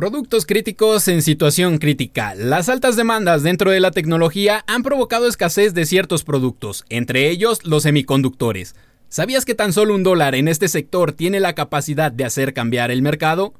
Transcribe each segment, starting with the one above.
Productos críticos en situación crítica. Las altas demandas dentro de la tecnología han provocado escasez de ciertos productos, entre ellos los semiconductores. ¿Sabías que tan solo un dólar en este sector tiene la capacidad de hacer cambiar el mercado?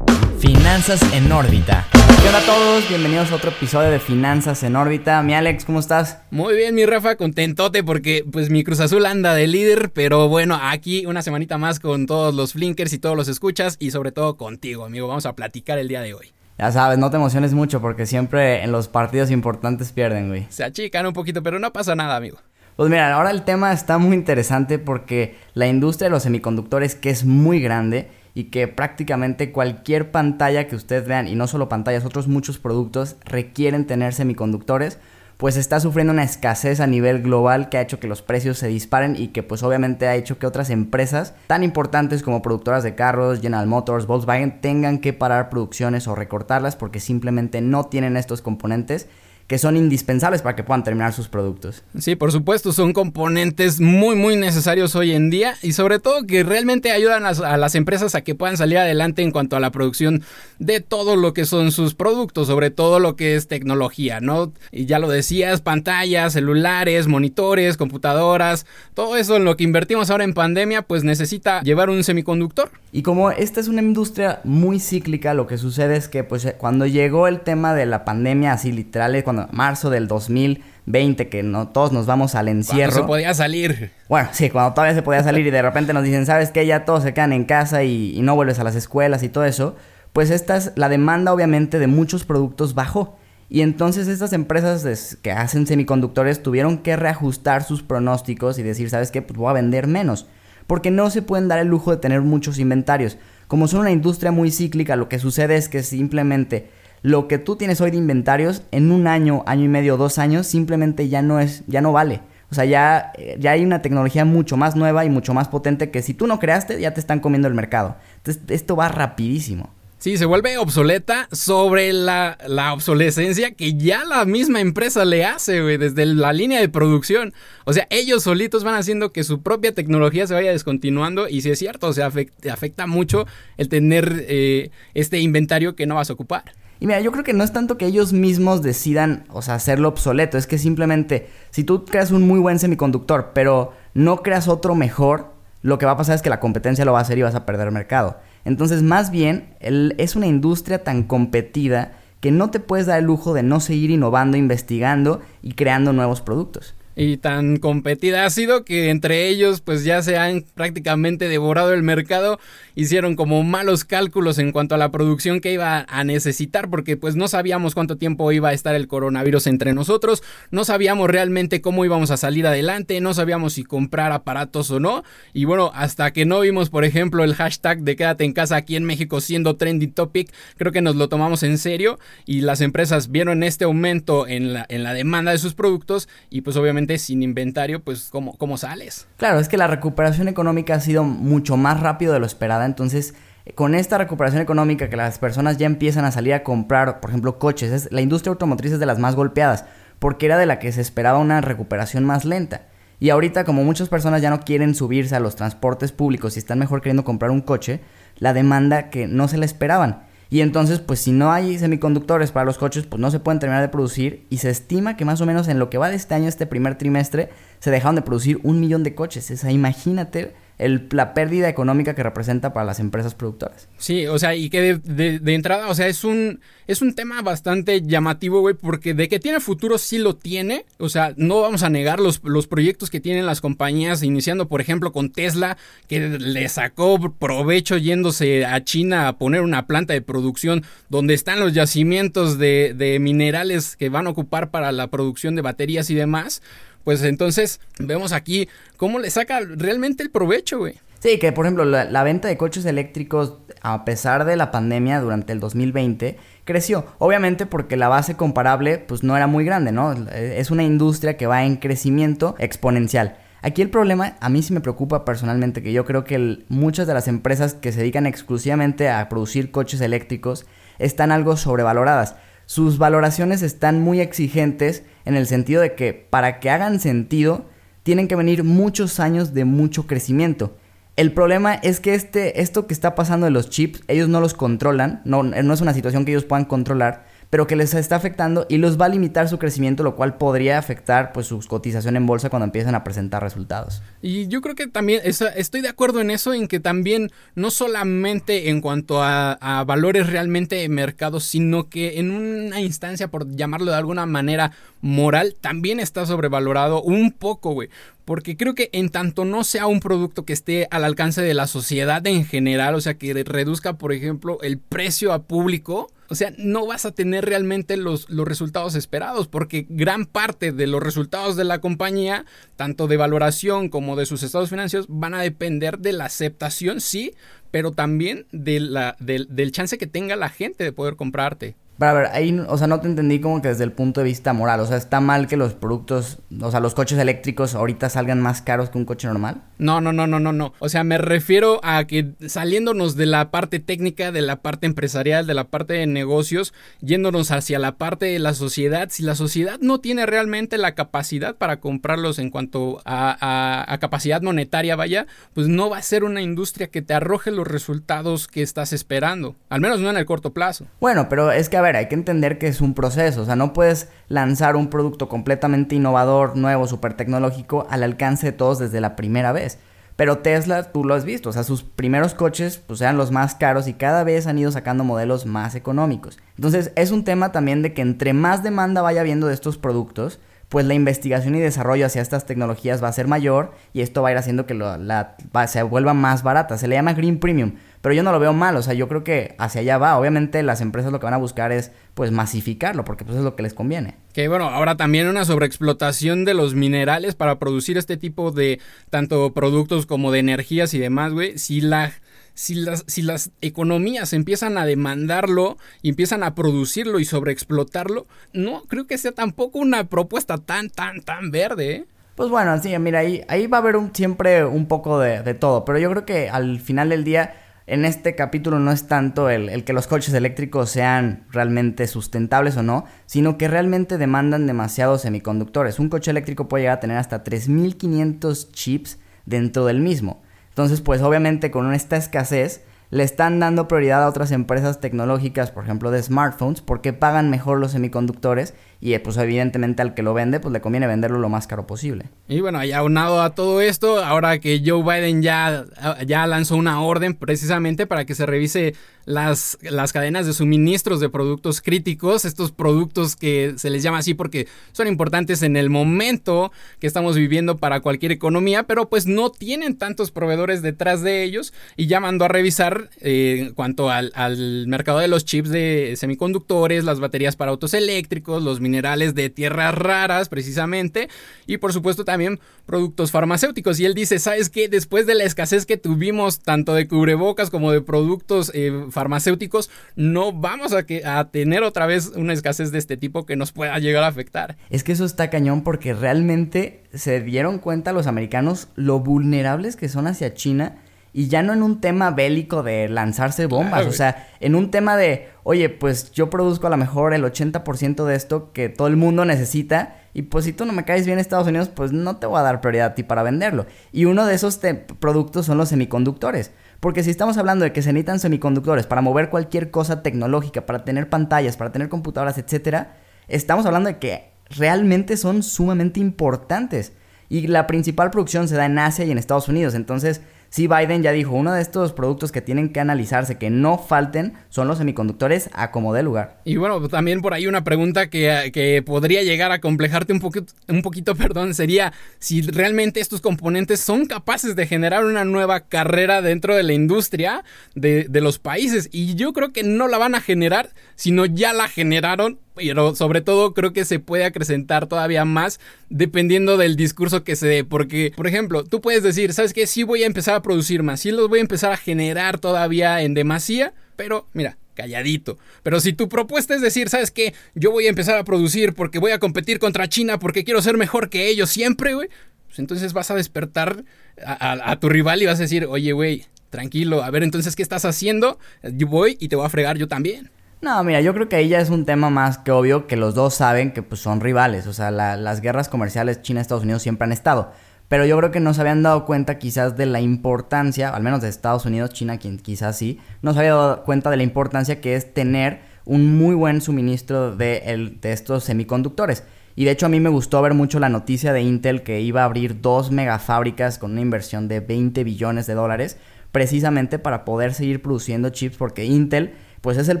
Finanzas en órbita. ¿Qué onda a todos? Bienvenidos a otro episodio de Finanzas en órbita. Mi Alex, ¿cómo estás? Muy bien, mi Rafa, contentote porque pues mi Cruz Azul anda de líder, pero bueno, aquí una semanita más con todos los flinkers y todos los escuchas y sobre todo contigo, amigo. Vamos a platicar el día de hoy. Ya sabes, no te emociones mucho porque siempre en los partidos importantes pierden, güey. Se achican un poquito, pero no pasa nada, amigo. Pues mira, ahora el tema está muy interesante porque la industria de los semiconductores, que es muy grande, y que prácticamente cualquier pantalla que ustedes vean, y no solo pantallas, otros muchos productos requieren tener semiconductores, pues está sufriendo una escasez a nivel global que ha hecho que los precios se disparen y que pues obviamente ha hecho que otras empresas tan importantes como productoras de carros, General Motors, Volkswagen tengan que parar producciones o recortarlas porque simplemente no tienen estos componentes que son indispensables para que puedan terminar sus productos. Sí, por supuesto, son componentes muy, muy necesarios hoy en día y sobre todo que realmente ayudan a, las empresas a que puedan salir adelante en cuanto a la producción de todo lo que son sus productos, sobre todo lo que es tecnología, ¿no? Y ya lo decías, pantallas, celulares, monitores, computadoras, todo eso en lo que invertimos ahora en pandemia, pues necesita llevar un semiconductor. Y como esta es una industria muy cíclica, lo que sucede es que pues cuando llegó el tema de la pandemia así literal, cuando marzo del 2020, que no todos nos vamos al encierro. Cuando se podía salir. Bueno, sí, cuando todavía se podía salir y de repente nos dicen, ¿sabes qué? Ya todos se quedan en casa y, no vuelves a las escuelas y todo eso. Pues esta es la demanda obviamente de muchos productos bajó. Y entonces estas empresas que hacen semiconductores tuvieron que reajustar sus pronósticos y decir, ¿sabes qué? Pues voy a vender menos. Porque no se pueden dar el lujo de tener muchos inventarios. Como son una industria muy cíclica, lo que sucede es que simplemente lo que tú tienes hoy de inventarios en un año, año y medio, dos años, simplemente ya no es, ya no vale. O sea, ya, eh, ya hay una tecnología mucho más nueva y mucho más potente que si tú no creaste, ya te están comiendo el mercado. Entonces, esto va rapidísimo. Sí, se vuelve obsoleta sobre la, la, obsolescencia que ya la misma empresa le hace, güey, desde la línea de producción. O sea, ellos solitos van haciendo que su propia tecnología se vaya descontinuando y si es cierto, o sea, afecta, mucho el tener eh, este inventario que no vas a ocupar. Y mira, yo creo que no es tanto que ellos mismos decidan, o sea, hacerlo obsoleto, es que simplemente si tú creas un muy buen semiconductor, pero no creas otro mejor, lo que va a pasar es que la competencia lo va a hacer y vas a perder mercado. Entonces, más bien, es una industria tan competida que no te puedes dar el lujo de no seguir innovando, investigando y creando nuevos productos y tan competida ha sido que entre ellos pues ya se han prácticamente devorado el mercado, hicieron como malos cálculos en cuanto a la producción que iba a necesitar porque pues no sabíamos cuánto tiempo iba a estar el coronavirus entre nosotros, no sabíamos realmente cómo íbamos a salir adelante, no sabíamos si comprar aparatos o no y bueno, hasta que no vimos por ejemplo el hashtag de quédate en casa aquí en México siendo trending topic, creo que nos lo tomamos en serio y las empresas vieron este aumento en la, en la demanda de sus productos y pues obviamente sin inventario, pues ¿cómo, ¿cómo sales? Claro, es que la recuperación económica ha sido mucho más rápido de lo esperada, entonces con esta recuperación económica que las personas ya empiezan a salir a comprar, por ejemplo, coches, es, la industria automotriz es de las más golpeadas, porque era de la que se esperaba una recuperación más lenta. Y ahorita como muchas personas ya no quieren subirse a los transportes públicos y están mejor queriendo comprar un coche, la demanda que no se le esperaban. Y entonces, pues si no hay semiconductores para los coches, pues no se pueden terminar de producir. Y se estima que más o menos en lo que va de este año, este primer trimestre, se dejaron de producir un millón de coches. O sea, imagínate el, la pérdida económica que representa para las empresas productoras. Sí, o sea, y que de, entrada, o sea, es un, es un tema bastante llamativo, güey, porque de que tiene futuro sí lo tiene, o sea, no vamos a negar los, los proyectos que tienen las compañías, iniciando, por ejemplo, con Tesla, que le sacó provecho yéndose a China a poner una planta de producción donde están los yacimientos de, de minerales que van a ocupar para la producción de baterías y demás pues entonces vemos aquí cómo le saca realmente el provecho, güey. Sí, que por ejemplo la, venta de coches eléctricos a pesar de la pandemia durante el 2020 creció. Obviamente porque la base comparable pues no era muy grande, ¿no? Es una industria que va en crecimiento exponencial. Aquí el problema a mí sí me preocupa personalmente que yo creo que muchas de las empresas que se dedican exclusivamente a producir coches eléctricos están algo sobrevaloradas sus valoraciones están muy exigentes en el sentido de que para que hagan sentido tienen que venir muchos años de mucho crecimiento. El problema es que este, esto que está pasando de los chips, ellos no los controlan, no, no es una situación que ellos puedan controlar pero que les está afectando y los va a limitar su crecimiento, lo cual podría afectar pues su cotización en bolsa cuando empiecen a presentar resultados. Y yo creo que también estoy de acuerdo en eso, en que también no solamente en cuanto a, a valores realmente de mercado, sino que en una instancia, por llamarlo de alguna manera, moral, también está sobrevalorado un poco, güey. Porque creo que en tanto no sea un producto que esté al alcance de la sociedad en general, o sea, que reduzca, por ejemplo, el precio a público, o sea, no vas a tener realmente los, los, resultados esperados, porque gran parte de los resultados de la compañía, tanto de valoración como de sus estados financieros, van a depender de la aceptación, sí, pero también de la, del chance que tenga la gente de poder comprarte. Pero a ver, ahí, o sea, no te entendí como que desde el punto de vista moral. O sea, ¿está mal que los productos, o sea, los coches eléctricos ahorita salgan más caros que un coche normal? No, no, no, no, no, no. O sea, me refiero a que saliéndonos de la parte técnica, de la parte empresarial, de la parte de negocios, yéndonos hacia la parte de la sociedad, si la sociedad no tiene realmente la capacidad para comprarlos en cuanto a, a capacidad monetaria, vaya, pues no va a ser una industria que te arroje los resultados que estás esperando. Al menos no en el corto plazo. Bueno, pero es que a ver, hay que entender que es un proceso, o sea, no puedes lanzar un producto completamente innovador, nuevo, súper tecnológico al alcance de todos desde la primera vez. Pero Tesla, tú lo has visto, o sea, sus primeros coches pues eran los más caros y cada vez han ido sacando modelos más económicos. Entonces es un tema también de que entre más demanda vaya habiendo de estos productos, pues la investigación y desarrollo hacia estas tecnologías va a ser mayor y esto va a ir haciendo que la, se vuelva más barata. Se le llama Green Premium, pero yo no lo veo mal, o sea, yo creo que hacia allá va. Obviamente las empresas lo que van a buscar es pues masificarlo, porque pues es lo que les conviene. Que bueno, ahora también una sobreexplotación de los minerales para producir este tipo de tanto productos como de energías y demás, güey. Si la si las, si las economías empiezan a demandarlo y empiezan a producirlo y sobreexplotarlo, no creo que sea tampoco una propuesta tan, tan, tan verde. ¿eh? Pues bueno, sí, mira, ahí, ahí va a haber un, siempre un poco de, de, todo, pero yo creo que al final del día, en este capítulo no es tanto el, el que los coches eléctricos sean realmente sustentables o no, sino que realmente demandan demasiados semiconductores. Un coche eléctrico puede llegar a tener hasta 3.500 chips dentro del mismo. Entonces, pues obviamente con esta escasez le están dando prioridad a otras empresas tecnológicas, por ejemplo de smartphones, porque pagan mejor los semiconductores y pues evidentemente al que lo vende pues le conviene venderlo lo más caro posible. Y bueno, y aunado a todo esto, ahora que Joe Biden ya, ya lanzó una orden precisamente para que se revise las, las cadenas de suministros de productos críticos, estos productos que se les llama así porque son importantes en el momento que estamos viviendo para cualquier economía, pero pues no tienen tantos proveedores detrás de ellos y ya mandó a revisar eh, en cuanto al, al mercado de los chips de semiconductores, las baterías para autos eléctricos, los minerales de tierras raras precisamente y por supuesto también productos farmacéuticos. Y él dice, ¿sabes qué? Después de la escasez que tuvimos tanto de cubrebocas como de productos eh, farmacéuticos, no vamos a, que, a tener otra vez una escasez de este tipo que nos pueda llegar a afectar. Es que eso está cañón porque realmente se dieron cuenta los americanos lo vulnerables que son hacia China y ya no en un tema bélico de lanzarse bombas, o sea, en un tema de, oye, pues yo produzco a lo mejor el 80% de esto que todo el mundo necesita y pues si tú no me caes bien en Estados Unidos, pues no te voy a dar prioridad a ti para venderlo. Y uno de esos productos son los semiconductores. Porque si estamos hablando de que se necesitan semiconductores para mover cualquier cosa tecnológica, para tener pantallas, para tener computadoras, etcétera, estamos hablando de que realmente son sumamente importantes. Y la principal producción se da en Asia y en Estados Unidos. Entonces, Sí, Biden ya dijo, uno de estos productos que tienen que analizarse, que no falten, son los semiconductores a como de lugar. Y bueno, también por ahí una pregunta que, que podría llegar a complejarte un poquito, un poquito, perdón, sería si realmente estos componentes son capaces de generar una nueva carrera dentro de la industria de, de los países. Y yo creo que no la van a generar, sino ya la generaron pero sobre todo creo que se puede acrecentar todavía más dependiendo del discurso que se dé. Porque, por ejemplo, tú puedes decir, ¿sabes qué? Sí voy a empezar a producir más, sí los voy a empezar a generar todavía en demasía, pero mira, calladito. Pero si tu propuesta es decir, ¿sabes qué? Yo voy a empezar a producir porque voy a competir contra China porque quiero ser mejor que ellos siempre, güey. Pues entonces vas a despertar a, a tu rival y vas a decir, oye, güey, tranquilo, a ver entonces, ¿qué estás haciendo? Yo voy y te voy a fregar yo también. No, mira, yo creo que ahí ya es un tema más que obvio que los dos saben que pues, son rivales. O sea, las guerras comerciales China-Estados Unidos siempre han estado. pero yo creo que no se habían dado cuenta quizás de la importancia, al menos de Estados Unidos, China quien quizás sí, no se había dado cuenta de la importancia que es tener un muy buen suministro de, de estos semiconductores. Y de hecho a mí me gustó ver mucho la noticia de Intel que iba a abrir dos megafábricas con una inversión de 20 billones de dólares precisamente para poder seguir produciendo chips porque Intel pues es el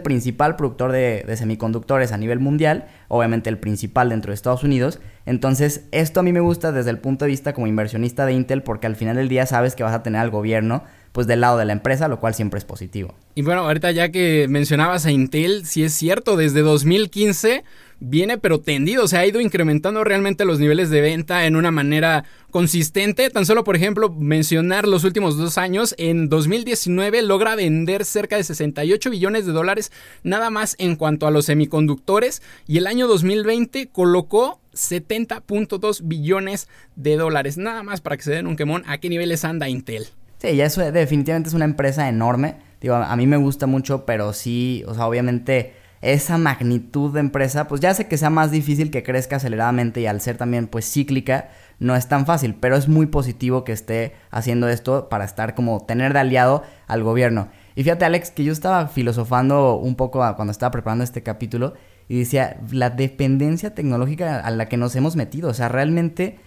principal productor de, semiconductores a nivel mundial, obviamente el principal dentro de Estados Unidos. Entonces, esto a mí me gusta desde el punto de vista como inversionista de Intel, porque al final del día sabes que vas a tener al gobierno pues del lado de la empresa, lo cual siempre es positivo. Y bueno, ahorita ya que mencionabas a Intel, sí es cierto, desde 2015 viene pero tendido, se ha ido incrementando realmente los niveles de venta en una manera consistente. Tan solo, por ejemplo, mencionar los últimos dos años, en 2019 logra vender cerca de 68 billones de dólares nada más en cuanto a los semiconductores y el año 2020 colocó 70.2 billones de dólares. Nada más para que se den un quemón a qué niveles anda Intel. Sí, ya eso definitivamente es una empresa enorme. Digo, a mí me gusta mucho, pero sí, o sea, obviamente esa magnitud de empresa, pues ya sé que sea más difícil que crezca aceleradamente y al ser también pues cíclica, no es tan fácil, pero es muy positivo que esté haciendo esto para estar como tener de aliado al gobierno. Y fíjate Alex, que yo estaba filosofando un poco cuando estaba preparando este capítulo y decía, la dependencia tecnológica a la que nos hemos metido, o sea, realmente,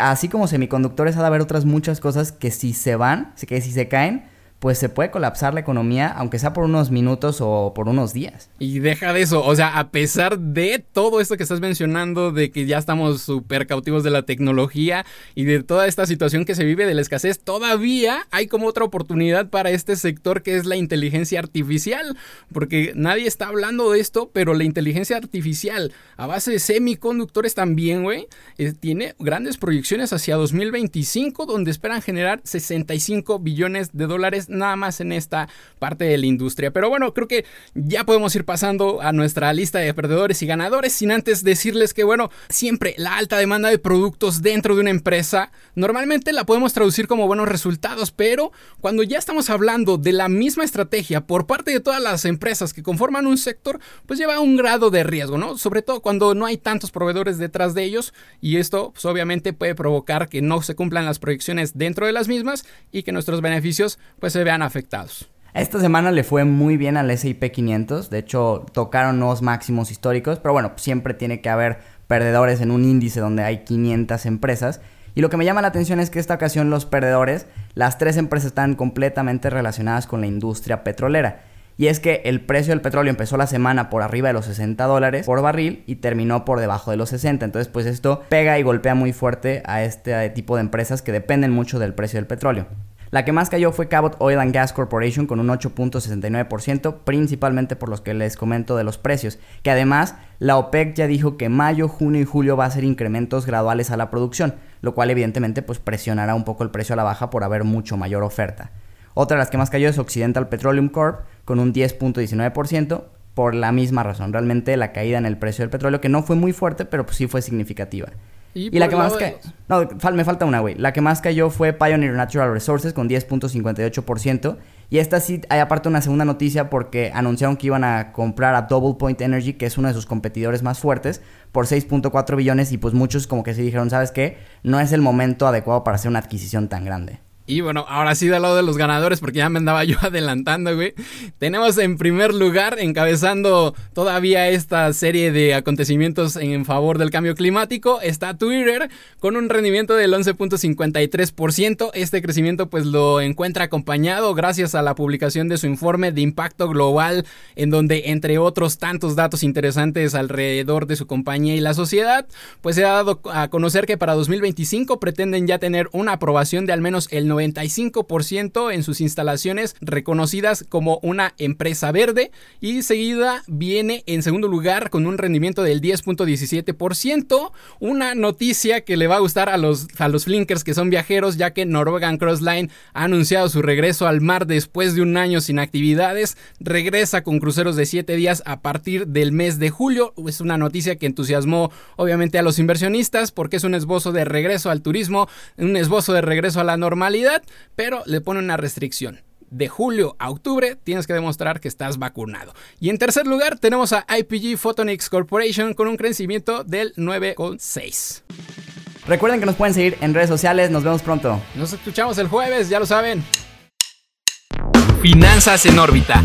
así como semiconductores, ha de haber otras muchas cosas que si se van, que si se caen, pues se puede colapsar la economía, aunque sea por unos minutos o por unos días. Y deja de eso, o sea, a pesar de todo esto que estás mencionando, de que ya estamos súper cautivos de la tecnología y de toda esta situación que se vive de la escasez, todavía hay como otra oportunidad para este sector que es la inteligencia artificial, porque nadie está hablando de esto, pero la inteligencia artificial a base de semiconductores también, güey, eh, tiene grandes proyecciones hacia 2025, donde esperan generar 65 billones de dólares nada más en esta parte de la industria. Pero bueno, creo que ya podemos ir pasando a nuestra lista de perdedores y ganadores, sin antes decirles que, bueno, siempre la alta demanda de productos dentro de una empresa, normalmente la podemos traducir como buenos resultados, pero cuando ya estamos hablando de la misma estrategia por parte de todas las empresas que conforman un sector, pues lleva un grado de riesgo, ¿no? Sobre todo cuando no hay tantos proveedores detrás de ellos y esto pues, obviamente puede provocar que no se cumplan las proyecciones dentro de las mismas y que nuestros beneficios pues se vean afectados. Esta semana le fue muy bien al S&P 500, de hecho tocaron nuevos máximos históricos, pero bueno, siempre tiene que haber perdedores en un índice donde hay 500 empresas. Y lo que me llama la atención es que esta ocasión los perdedores, las tres empresas están completamente relacionadas con la industria petrolera. Y es que el precio del petróleo empezó la semana por arriba de los 60 dólares por barril y terminó por debajo de los 60. Entonces, pues esto pega y golpea muy fuerte a este tipo de empresas que dependen mucho del precio del petróleo. La que más cayó fue Cabot Oil and Gas Corporation con un 8.69%, principalmente por los que les comento de los precios, que además la OPEC ya dijo que mayo, junio y julio va a ser incrementos graduales a la producción, lo cual evidentemente pues presionará un poco el precio a la baja por haber mucho mayor oferta. Otra de las que más cayó es Occidental Petroleum Corp con un 10.19%, por la misma razón. Realmente la caída en el precio del petróleo, que no fue muy fuerte, pero pues sí fue significativa. Y, la que más cayó... No, me falta una, güey. La que más cayó fue Pioneer Natural Resources con 10.58%. Y esta sí hay aparte una segunda noticia porque anunciaron que iban a comprar a Double Point Energy, que es uno de sus competidores más fuertes, por 6.4 billones. Y pues muchos como que se dijeron, ¿sabes qué? No es el momento adecuado para hacer una adquisición tan grande. Y bueno, ahora sí del lado de los ganadores, porque ya me andaba yo adelantando, güey. Tenemos en primer lugar, encabezando todavía esta serie de acontecimientos en favor del cambio climático, está Twitter con un rendimiento del 11.53%. Este crecimiento pues lo encuentra acompañado gracias a la publicación de su informe de impacto global, en donde entre otros tantos datos interesantes alrededor de su compañía y la sociedad, pues se ha dado a conocer que para 2025 pretenden ya tener una aprobación de al menos el 90 95% en sus instalaciones reconocidas como una empresa verde y seguida viene en segundo lugar con un rendimiento del 10.17%, una noticia que le va a gustar a los, a los flinkers que son viajeros ya que Norwegian Cross Line ha anunciado su regreso al mar después de un año sin actividades, regresa con cruceros de 7 días a partir del mes de julio, es una noticia que entusiasmó obviamente a los inversionistas porque es un esbozo de regreso al turismo, un esbozo de regreso a la normalidad pero le pone una restricción. De julio a octubre tienes que demostrar que estás vacunado. Y en tercer lugar tenemos a IPG Photonics Corporation con un crecimiento del 9,6. Recuerden que nos pueden seguir en redes sociales. Nos vemos pronto. Nos escuchamos el jueves, ya lo saben. Finanzas en órbita